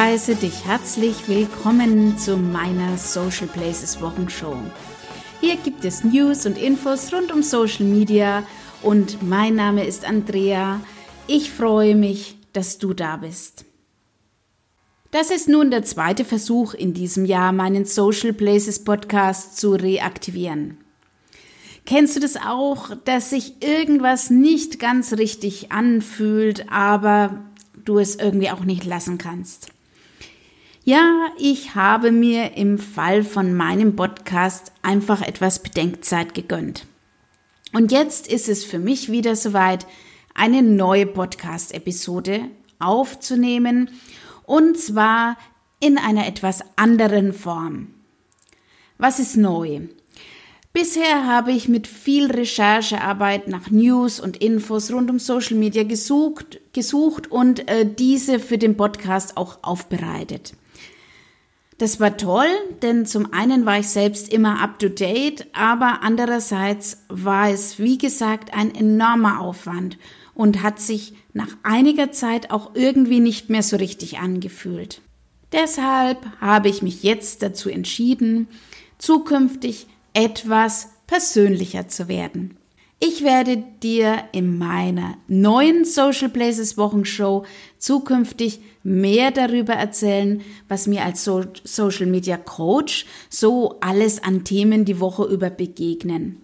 heiße dich herzlich willkommen zu meiner Social Places Wochenshow. Hier gibt es News und Infos rund um Social Media und mein Name ist Andrea. Ich freue mich, dass du da bist. Das ist nun der zweite Versuch in diesem Jahr, meinen Social Places Podcast zu reaktivieren. Kennst du das auch, dass sich irgendwas nicht ganz richtig anfühlt, aber du es irgendwie auch nicht lassen kannst? Ja, ich habe mir im Fall von meinem Podcast einfach etwas Bedenkzeit gegönnt. Und jetzt ist es für mich wieder soweit, eine neue Podcast-Episode aufzunehmen und zwar in einer etwas anderen Form. Was ist neu? Bisher habe ich mit viel Recherchearbeit nach News und Infos rund um Social Media gesucht, gesucht und äh, diese für den Podcast auch aufbereitet. Das war toll, denn zum einen war ich selbst immer up to date, aber andererseits war es, wie gesagt, ein enormer Aufwand und hat sich nach einiger Zeit auch irgendwie nicht mehr so richtig angefühlt. Deshalb habe ich mich jetzt dazu entschieden, zukünftig etwas persönlicher zu werden. Ich werde dir in meiner neuen Social Places Wochenshow zukünftig mehr darüber erzählen, was mir als so Social Media Coach so alles an Themen die Woche über begegnen.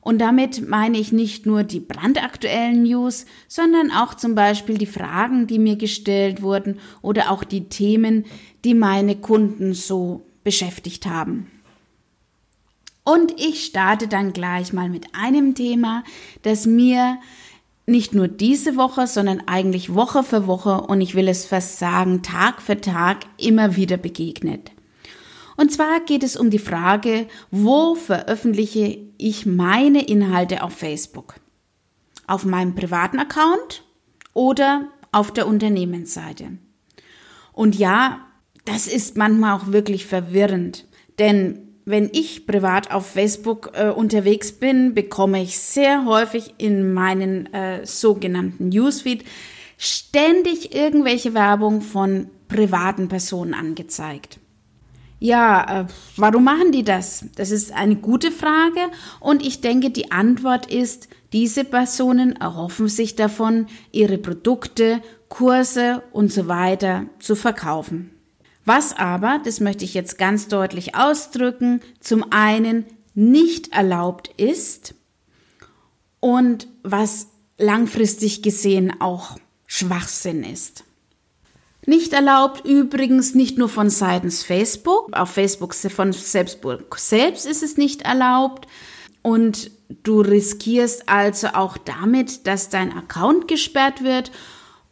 Und damit meine ich nicht nur die brandaktuellen News, sondern auch zum Beispiel die Fragen, die mir gestellt wurden oder auch die Themen, die meine Kunden so beschäftigt haben. Und ich starte dann gleich mal mit einem Thema, das mir nicht nur diese Woche, sondern eigentlich Woche für Woche und ich will es fast sagen, Tag für Tag immer wieder begegnet. Und zwar geht es um die Frage, wo veröffentliche ich meine Inhalte auf Facebook? Auf meinem privaten Account oder auf der Unternehmensseite? Und ja, das ist manchmal auch wirklich verwirrend, denn wenn ich privat auf Facebook äh, unterwegs bin, bekomme ich sehr häufig in meinen äh, sogenannten Newsfeed ständig irgendwelche Werbung von privaten Personen angezeigt. Ja, äh, warum machen die das? Das ist eine gute Frage und ich denke, die Antwort ist, diese Personen erhoffen sich davon, ihre Produkte, Kurse und so weiter zu verkaufen. Was aber, das möchte ich jetzt ganz deutlich ausdrücken, zum einen nicht erlaubt ist und was langfristig gesehen auch Schwachsinn ist. Nicht erlaubt übrigens nicht nur von seitens Facebook, auf Facebook von Selbstburg selbst ist es nicht erlaubt. Und du riskierst also auch damit, dass dein Account gesperrt wird.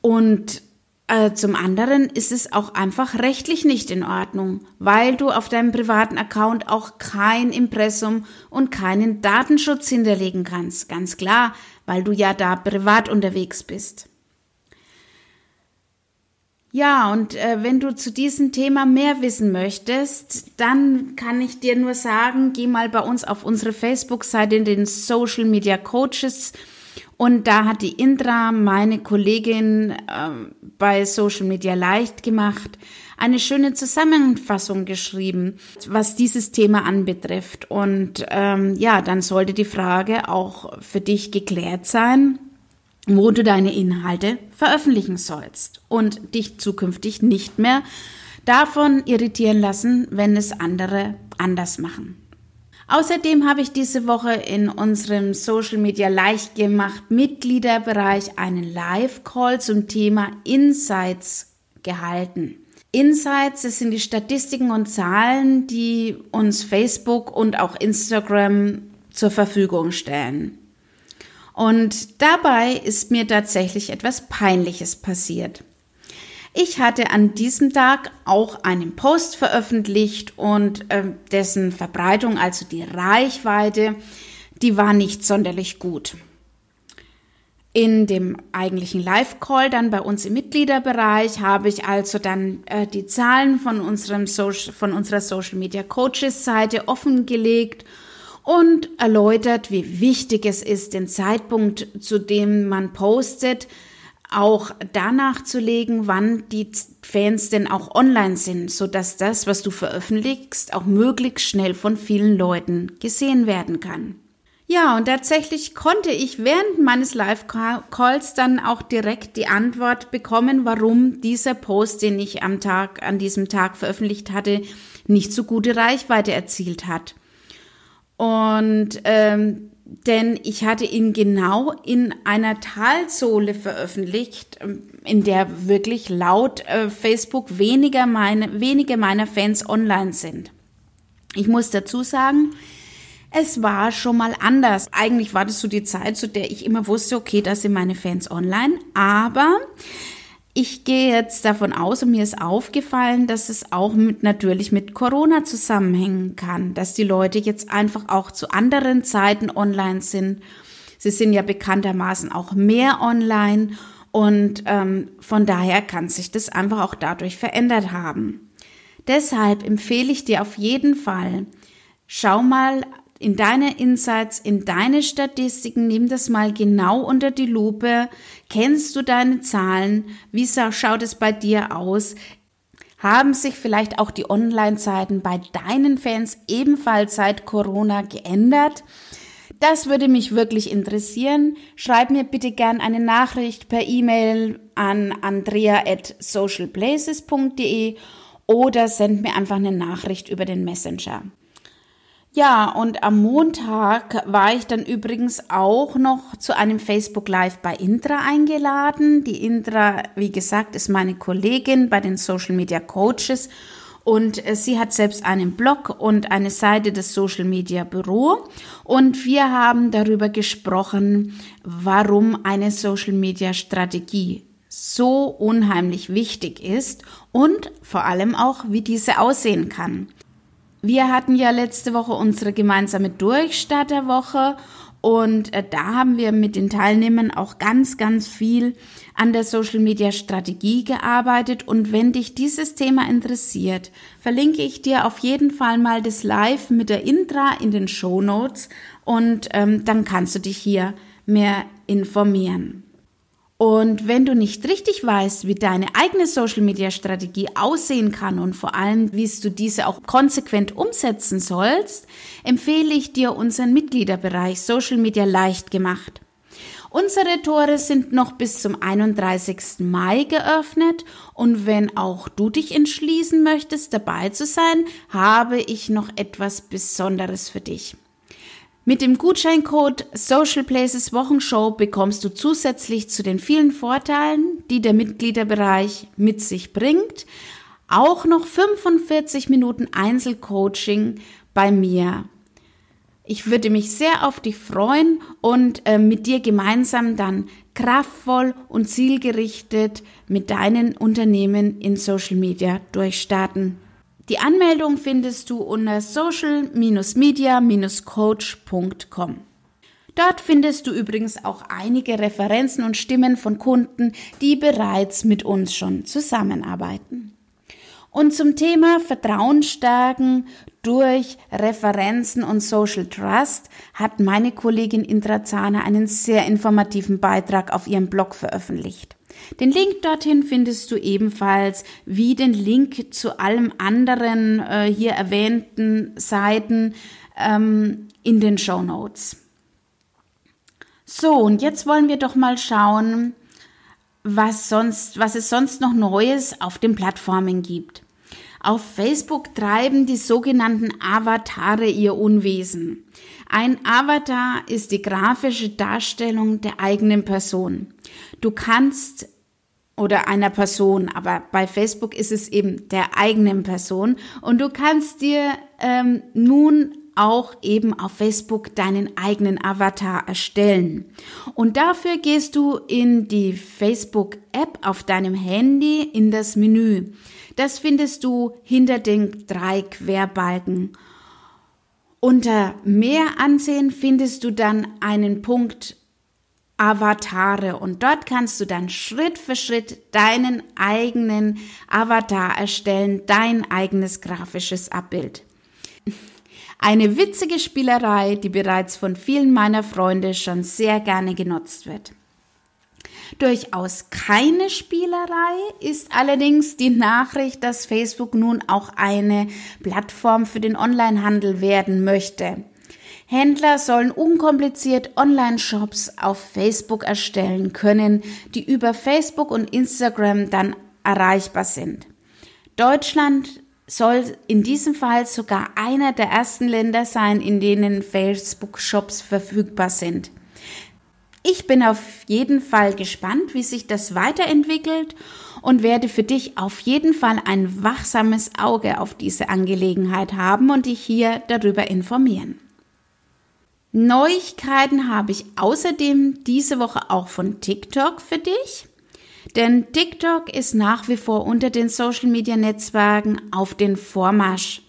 Und äh, zum anderen ist es auch einfach rechtlich nicht in Ordnung, weil du auf deinem privaten Account auch kein Impressum und keinen Datenschutz hinterlegen kannst. Ganz klar, weil du ja da privat unterwegs bist. Ja, und äh, wenn du zu diesem Thema mehr wissen möchtest, dann kann ich dir nur sagen, geh mal bei uns auf unsere Facebook-Seite in den Social Media Coaches und da hat die Indra, meine Kollegin äh, bei Social Media leicht gemacht, eine schöne Zusammenfassung geschrieben, was dieses Thema anbetrifft. Und ähm, ja, dann sollte die Frage auch für dich geklärt sein wo du deine Inhalte veröffentlichen sollst und dich zukünftig nicht mehr davon irritieren lassen, wenn es andere anders machen. Außerdem habe ich diese Woche in unserem Social Media leicht gemacht Mitgliederbereich einen Live-Call zum Thema Insights gehalten. Insights, das sind die Statistiken und Zahlen, die uns Facebook und auch Instagram zur Verfügung stellen. Und dabei ist mir tatsächlich etwas Peinliches passiert. Ich hatte an diesem Tag auch einen Post veröffentlicht und äh, dessen Verbreitung, also die Reichweite, die war nicht sonderlich gut. In dem eigentlichen Live-Call dann bei uns im Mitgliederbereich habe ich also dann äh, die Zahlen von, unserem Social, von unserer Social Media Coaches Seite offengelegt und erläutert, wie wichtig es ist, den Zeitpunkt, zu dem man postet, auch danach zu legen, wann die Fans denn auch online sind, so dass das, was du veröffentlichst, auch möglichst schnell von vielen Leuten gesehen werden kann. Ja, und tatsächlich konnte ich während meines Live-Calls dann auch direkt die Antwort bekommen, warum dieser Post, den ich am Tag, an diesem Tag veröffentlicht hatte, nicht so gute Reichweite erzielt hat. Und ähm, denn ich hatte ihn genau in einer Talsohle veröffentlicht, ähm, in der wirklich laut äh, Facebook weniger meine, wenige meiner Fans online sind. Ich muss dazu sagen, es war schon mal anders. Eigentlich war das so die Zeit, zu der ich immer wusste, okay, da sind meine Fans online, aber ich gehe jetzt davon aus und mir ist aufgefallen, dass es auch mit, natürlich mit Corona zusammenhängen kann, dass die Leute jetzt einfach auch zu anderen Zeiten online sind. Sie sind ja bekanntermaßen auch mehr online und ähm, von daher kann sich das einfach auch dadurch verändert haben. Deshalb empfehle ich dir auf jeden Fall, schau mal in deine Insights, in deine Statistiken, nimm das mal genau unter die Lupe. Kennst du deine Zahlen? Wie schaut es bei dir aus? Haben sich vielleicht auch die Online-Zeiten bei deinen Fans ebenfalls seit Corona geändert? Das würde mich wirklich interessieren. Schreib mir bitte gern eine Nachricht per E-Mail an andrea at socialplaces.de oder send mir einfach eine Nachricht über den Messenger. Ja, und am Montag war ich dann übrigens auch noch zu einem Facebook Live bei Intra eingeladen. Die Intra, wie gesagt, ist meine Kollegin bei den Social Media Coaches und äh, sie hat selbst einen Blog und eine Seite des Social Media Büro und wir haben darüber gesprochen, warum eine Social Media Strategie so unheimlich wichtig ist und vor allem auch, wie diese aussehen kann. Wir hatten ja letzte Woche unsere gemeinsame Durchstarterwoche und äh, da haben wir mit den Teilnehmern auch ganz, ganz viel an der Social Media Strategie gearbeitet. Und wenn dich dieses Thema interessiert, verlinke ich dir auf jeden Fall mal das Live mit der Intra in den Show Notes und ähm, dann kannst du dich hier mehr informieren. Und wenn du nicht richtig weißt, wie deine eigene Social-Media-Strategie aussehen kann und vor allem, wie du diese auch konsequent umsetzen sollst, empfehle ich dir unseren Mitgliederbereich Social Media leicht gemacht. Unsere Tore sind noch bis zum 31. Mai geöffnet und wenn auch du dich entschließen möchtest, dabei zu sein, habe ich noch etwas Besonderes für dich. Mit dem Gutscheincode Social Places Wochenshow bekommst du zusätzlich zu den vielen Vorteilen, die der Mitgliederbereich mit sich bringt, auch noch 45 Minuten Einzelcoaching bei mir. Ich würde mich sehr auf dich freuen und äh, mit dir gemeinsam dann kraftvoll und zielgerichtet mit deinen Unternehmen in Social Media durchstarten. Die Anmeldung findest du unter social-media-coach.com. Dort findest du übrigens auch einige Referenzen und Stimmen von Kunden, die bereits mit uns schon zusammenarbeiten. Und zum Thema Vertrauen stärken durch Referenzen und Social Trust hat meine Kollegin Indra Zahner einen sehr informativen Beitrag auf ihrem Blog veröffentlicht. Den Link dorthin findest du ebenfalls wie den Link zu allem anderen äh, hier erwähnten Seiten ähm, in den Show Notes. So, und jetzt wollen wir doch mal schauen, was sonst, was es sonst noch Neues auf den Plattformen gibt. Auf Facebook treiben die sogenannten Avatare ihr Unwesen. Ein Avatar ist die grafische Darstellung der eigenen Person. Du kannst oder einer Person, aber bei Facebook ist es eben der eigenen Person und du kannst dir ähm, nun auch eben auf Facebook deinen eigenen Avatar erstellen. Und dafür gehst du in die Facebook-App auf deinem Handy in das Menü. Das findest du hinter den drei Querbalken. Unter Mehr ansehen findest du dann einen Punkt Avatare und dort kannst du dann Schritt für Schritt deinen eigenen Avatar erstellen, dein eigenes grafisches Abbild. Eine witzige Spielerei, die bereits von vielen meiner Freunde schon sehr gerne genutzt wird. Durchaus keine Spielerei ist allerdings die Nachricht, dass Facebook nun auch eine Plattform für den Onlinehandel werden möchte. Händler sollen unkompliziert Online-Shops auf Facebook erstellen können, die über Facebook und Instagram dann erreichbar sind. Deutschland soll in diesem Fall sogar einer der ersten Länder sein, in denen Facebook-Shops verfügbar sind. Ich bin auf jeden Fall gespannt, wie sich das weiterentwickelt und werde für dich auf jeden Fall ein wachsames Auge auf diese Angelegenheit haben und dich hier darüber informieren. Neuigkeiten habe ich außerdem diese Woche auch von TikTok für dich. Denn TikTok ist nach wie vor unter den Social-Media-Netzwerken auf den Vormarsch.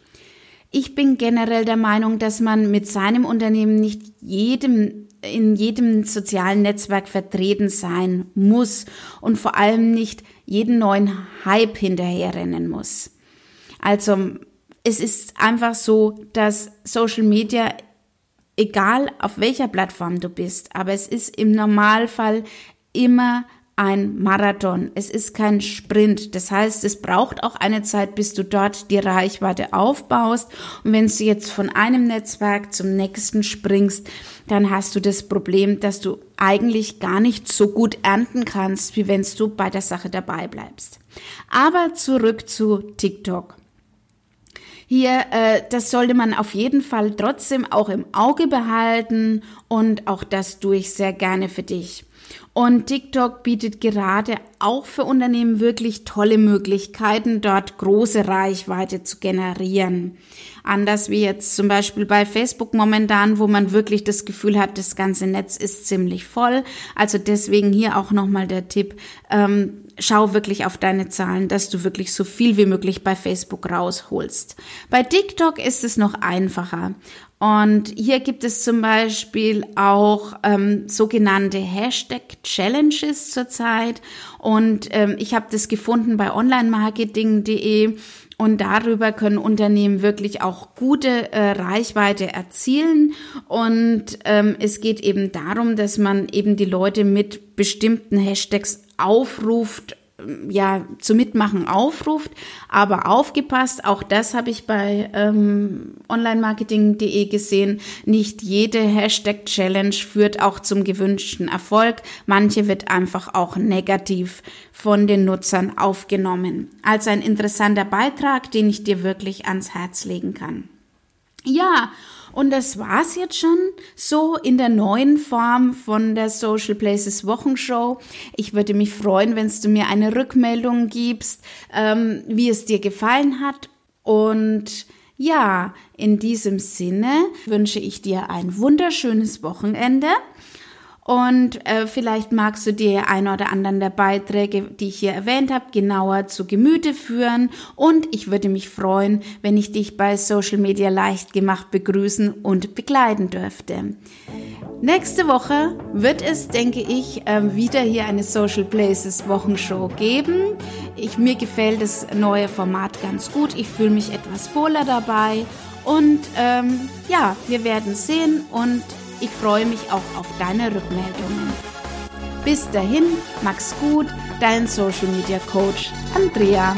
Ich bin generell der Meinung, dass man mit seinem Unternehmen nicht jedem in jedem sozialen Netzwerk vertreten sein muss und vor allem nicht jeden neuen Hype hinterherrennen muss. Also es ist einfach so, dass Social Media egal auf welcher Plattform du bist, aber es ist im Normalfall immer ein Marathon. Es ist kein Sprint. Das heißt, es braucht auch eine Zeit, bis du dort die Reichweite aufbaust. Und wenn du jetzt von einem Netzwerk zum nächsten springst, dann hast du das Problem, dass du eigentlich gar nicht so gut ernten kannst, wie wenn du bei der Sache dabei bleibst. Aber zurück zu TikTok. Hier, äh, das sollte man auf jeden Fall trotzdem auch im Auge behalten und auch das tue ich sehr gerne für dich. Und TikTok bietet gerade auch für Unternehmen wirklich tolle Möglichkeiten, dort große Reichweite zu generieren. Anders wie jetzt zum Beispiel bei Facebook momentan, wo man wirklich das Gefühl hat, das ganze Netz ist ziemlich voll. Also deswegen hier auch nochmal der Tipp, ähm, schau wirklich auf deine Zahlen, dass du wirklich so viel wie möglich bei Facebook rausholst. Bei TikTok ist es noch einfacher. Und hier gibt es zum Beispiel auch ähm, sogenannte Hashtag-Challenges zurzeit. Und ähm, ich habe das gefunden bei onlinemarketing.de. Und darüber können Unternehmen wirklich auch gute äh, Reichweite erzielen. Und ähm, es geht eben darum, dass man eben die Leute mit bestimmten Hashtags aufruft ja zu mitmachen aufruft. Aber aufgepasst, auch das habe ich bei ähm, onlinemarketing.de gesehen. Nicht jede Hashtag Challenge führt auch zum gewünschten Erfolg. Manche wird einfach auch negativ von den Nutzern aufgenommen. Also ein interessanter Beitrag, den ich dir wirklich ans Herz legen kann. Ja, und das war's jetzt schon so in der neuen Form von der Social Places Wochenshow. Ich würde mich freuen, wenn du mir eine Rückmeldung gibst, ähm, wie es dir gefallen hat. Und ja, in diesem Sinne wünsche ich dir ein wunderschönes Wochenende. Und äh, vielleicht magst du dir ein oder anderen der Beiträge, die ich hier erwähnt habe, genauer zu Gemüte führen. Und ich würde mich freuen, wenn ich dich bei Social Media leicht gemacht begrüßen und begleiten dürfte. Nächste Woche wird es, denke ich, ähm, wieder hier eine Social Places Wochenshow geben. Ich, mir gefällt das neue Format ganz gut. Ich fühle mich etwas wohler dabei. Und ähm, ja, wir werden sehen und ich freue mich auch auf deine Rückmeldungen. Bis dahin, mach's gut, dein Social Media Coach Andrea.